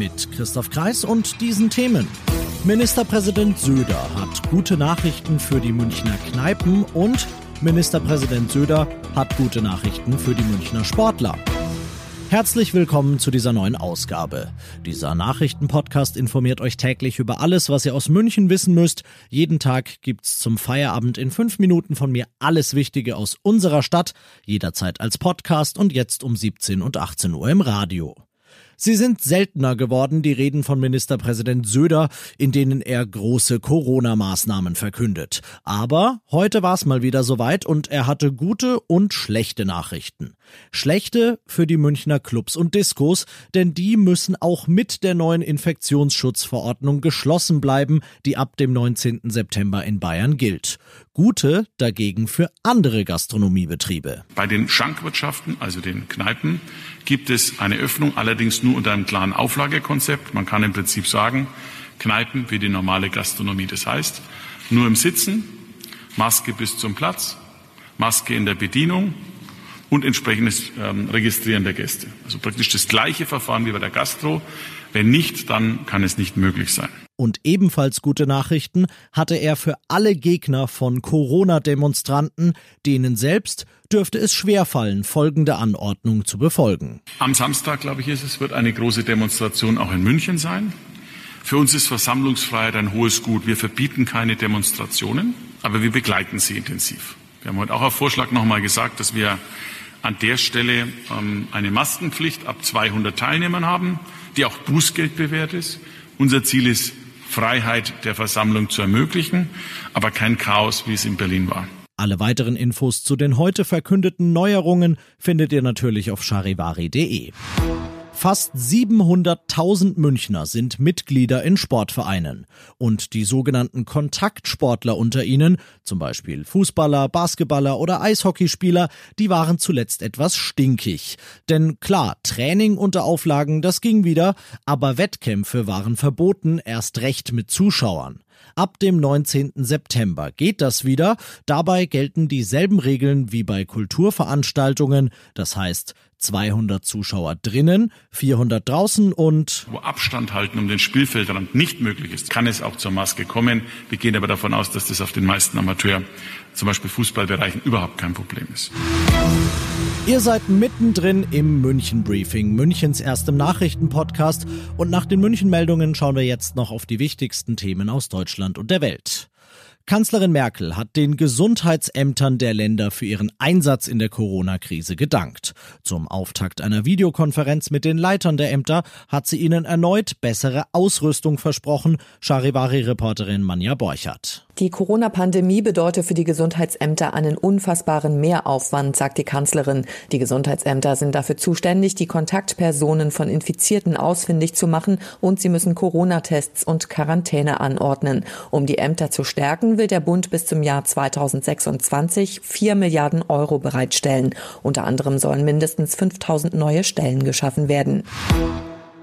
Mit Christoph Kreis und diesen Themen. Ministerpräsident Söder hat gute Nachrichten für die Münchner Kneipen und Ministerpräsident Söder hat gute Nachrichten für die Münchner Sportler. Herzlich willkommen zu dieser neuen Ausgabe. Dieser Nachrichtenpodcast informiert euch täglich über alles, was ihr aus München wissen müsst. Jeden Tag gibt's zum Feierabend in fünf Minuten von mir alles Wichtige aus unserer Stadt, jederzeit als Podcast und jetzt um 17 und 18 Uhr im Radio. Sie sind seltener geworden, die Reden von Ministerpräsident Söder, in denen er große Corona-Maßnahmen verkündet. Aber heute war es mal wieder soweit und er hatte gute und schlechte Nachrichten. Schlechte für die Münchner Clubs und Diskos, denn die müssen auch mit der neuen Infektionsschutzverordnung geschlossen bleiben, die ab dem 19. September in Bayern gilt. Gute dagegen für andere Gastronomiebetriebe. Bei den Schankwirtschaften, also den Kneipen, gibt es eine Öffnung, allerdings nur unter einem klaren Auflagekonzept. Man kann im Prinzip sagen, Kneipen wie die normale Gastronomie. Das heißt, nur im Sitzen, Maske bis zum Platz, Maske in der Bedienung und entsprechendes ähm, Registrieren der Gäste. Also praktisch das gleiche Verfahren wie bei der Gastro. Wenn nicht, dann kann es nicht möglich sein. Und ebenfalls gute Nachrichten hatte er für alle Gegner von Corona-Demonstranten, denen selbst dürfte es schwerfallen, folgende Anordnung zu befolgen. Am Samstag, glaube ich, ist es, wird eine große Demonstration auch in München sein. Für uns ist Versammlungsfreiheit ein hohes Gut. Wir verbieten keine Demonstrationen, aber wir begleiten sie intensiv. Wir haben heute auch auf Vorschlag nochmal gesagt, dass wir an der Stelle ähm, eine Maskenpflicht ab 200 Teilnehmern haben, die auch Bußgeld bewährt ist. Unser Ziel ist, Freiheit der Versammlung zu ermöglichen, aber kein Chaos, wie es in Berlin war. Alle weiteren Infos zu den heute verkündeten Neuerungen findet ihr natürlich auf charivari.de. Fast 700.000 Münchner sind Mitglieder in Sportvereinen. Und die sogenannten Kontaktsportler unter ihnen, zum Beispiel Fußballer, Basketballer oder Eishockeyspieler, die waren zuletzt etwas stinkig. Denn klar, Training unter Auflagen, das ging wieder, aber Wettkämpfe waren verboten, erst recht mit Zuschauern. Ab dem 19. September geht das wieder. Dabei gelten dieselben Regeln wie bei Kulturveranstaltungen. Das heißt, 200 Zuschauer drinnen, 400 draußen und wo Abstand halten um den Spielfeldrand nicht möglich ist, kann es auch zur Maske kommen. Wir gehen aber davon aus, dass das auf den meisten Amateur, zum Beispiel Fußballbereichen, überhaupt kein Problem ist. Ihr seid mittendrin im München Briefing, Münchens erstem Nachrichtenpodcast und nach den München Meldungen schauen wir jetzt noch auf die wichtigsten Themen aus Deutschland und der Welt. Kanzlerin Merkel hat den Gesundheitsämtern der Länder für ihren Einsatz in der Corona-Krise gedankt. Zum Auftakt einer Videokonferenz mit den Leitern der Ämter hat sie ihnen erneut bessere Ausrüstung versprochen, Charivari-Reporterin Manja Borchert. Die Corona-Pandemie bedeutet für die Gesundheitsämter einen unfassbaren Mehraufwand, sagt die Kanzlerin. Die Gesundheitsämter sind dafür zuständig, die Kontaktpersonen von Infizierten ausfindig zu machen und sie müssen Corona-Tests und Quarantäne anordnen. Um die Ämter zu stärken, will der Bund bis zum Jahr 2026 vier Milliarden Euro bereitstellen. Unter anderem sollen mindestens 5000 neue Stellen geschaffen werden.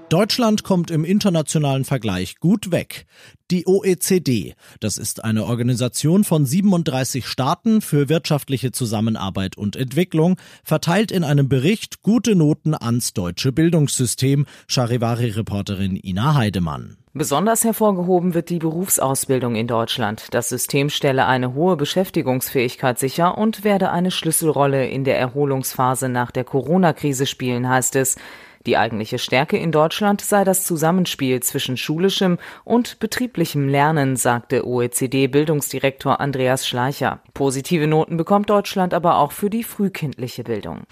Deutschland kommt im internationalen Vergleich gut weg. Die OECD, das ist eine Organisation von 37 Staaten für wirtschaftliche Zusammenarbeit und Entwicklung, verteilt in einem Bericht gute Noten ans deutsche Bildungssystem, Charivari-Reporterin Ina Heidemann. Besonders hervorgehoben wird die Berufsausbildung in Deutschland. Das System stelle eine hohe Beschäftigungsfähigkeit sicher und werde eine Schlüsselrolle in der Erholungsphase nach der Corona-Krise spielen, heißt es. Die eigentliche Stärke in Deutschland sei das Zusammenspiel zwischen schulischem und betrieblichem Lernen, sagte OECD-Bildungsdirektor Andreas Schleicher. Positive Noten bekommt Deutschland aber auch für die frühkindliche Bildung.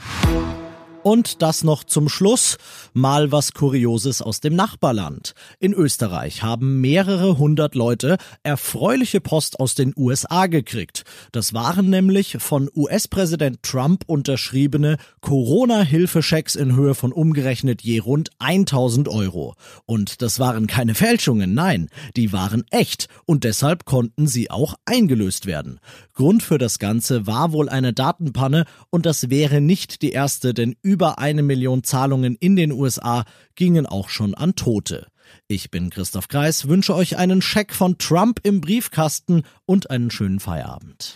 Und das noch zum Schluss. Mal was Kurioses aus dem Nachbarland. In Österreich haben mehrere hundert Leute erfreuliche Post aus den USA gekriegt. Das waren nämlich von US-Präsident Trump unterschriebene Corona-Hilfeschecks in Höhe von umgerechnet je rund 1000 Euro. Und das waren keine Fälschungen, nein, die waren echt und deshalb konnten sie auch eingelöst werden. Grund für das Ganze war wohl eine Datenpanne und das wäre nicht die erste, denn über eine Million Zahlungen in den USA gingen auch schon an Tote. Ich bin Christoph Kreis, wünsche euch einen Scheck von Trump im Briefkasten und einen schönen Feierabend.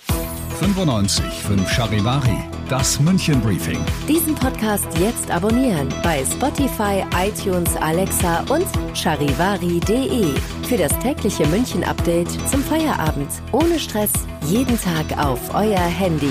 95 5 Charivari, das München Briefing. Diesen Podcast jetzt abonnieren bei Spotify, iTunes, Alexa und charivari.de. Für das tägliche München Update zum Feierabend. Ohne Stress, jeden Tag auf euer Handy.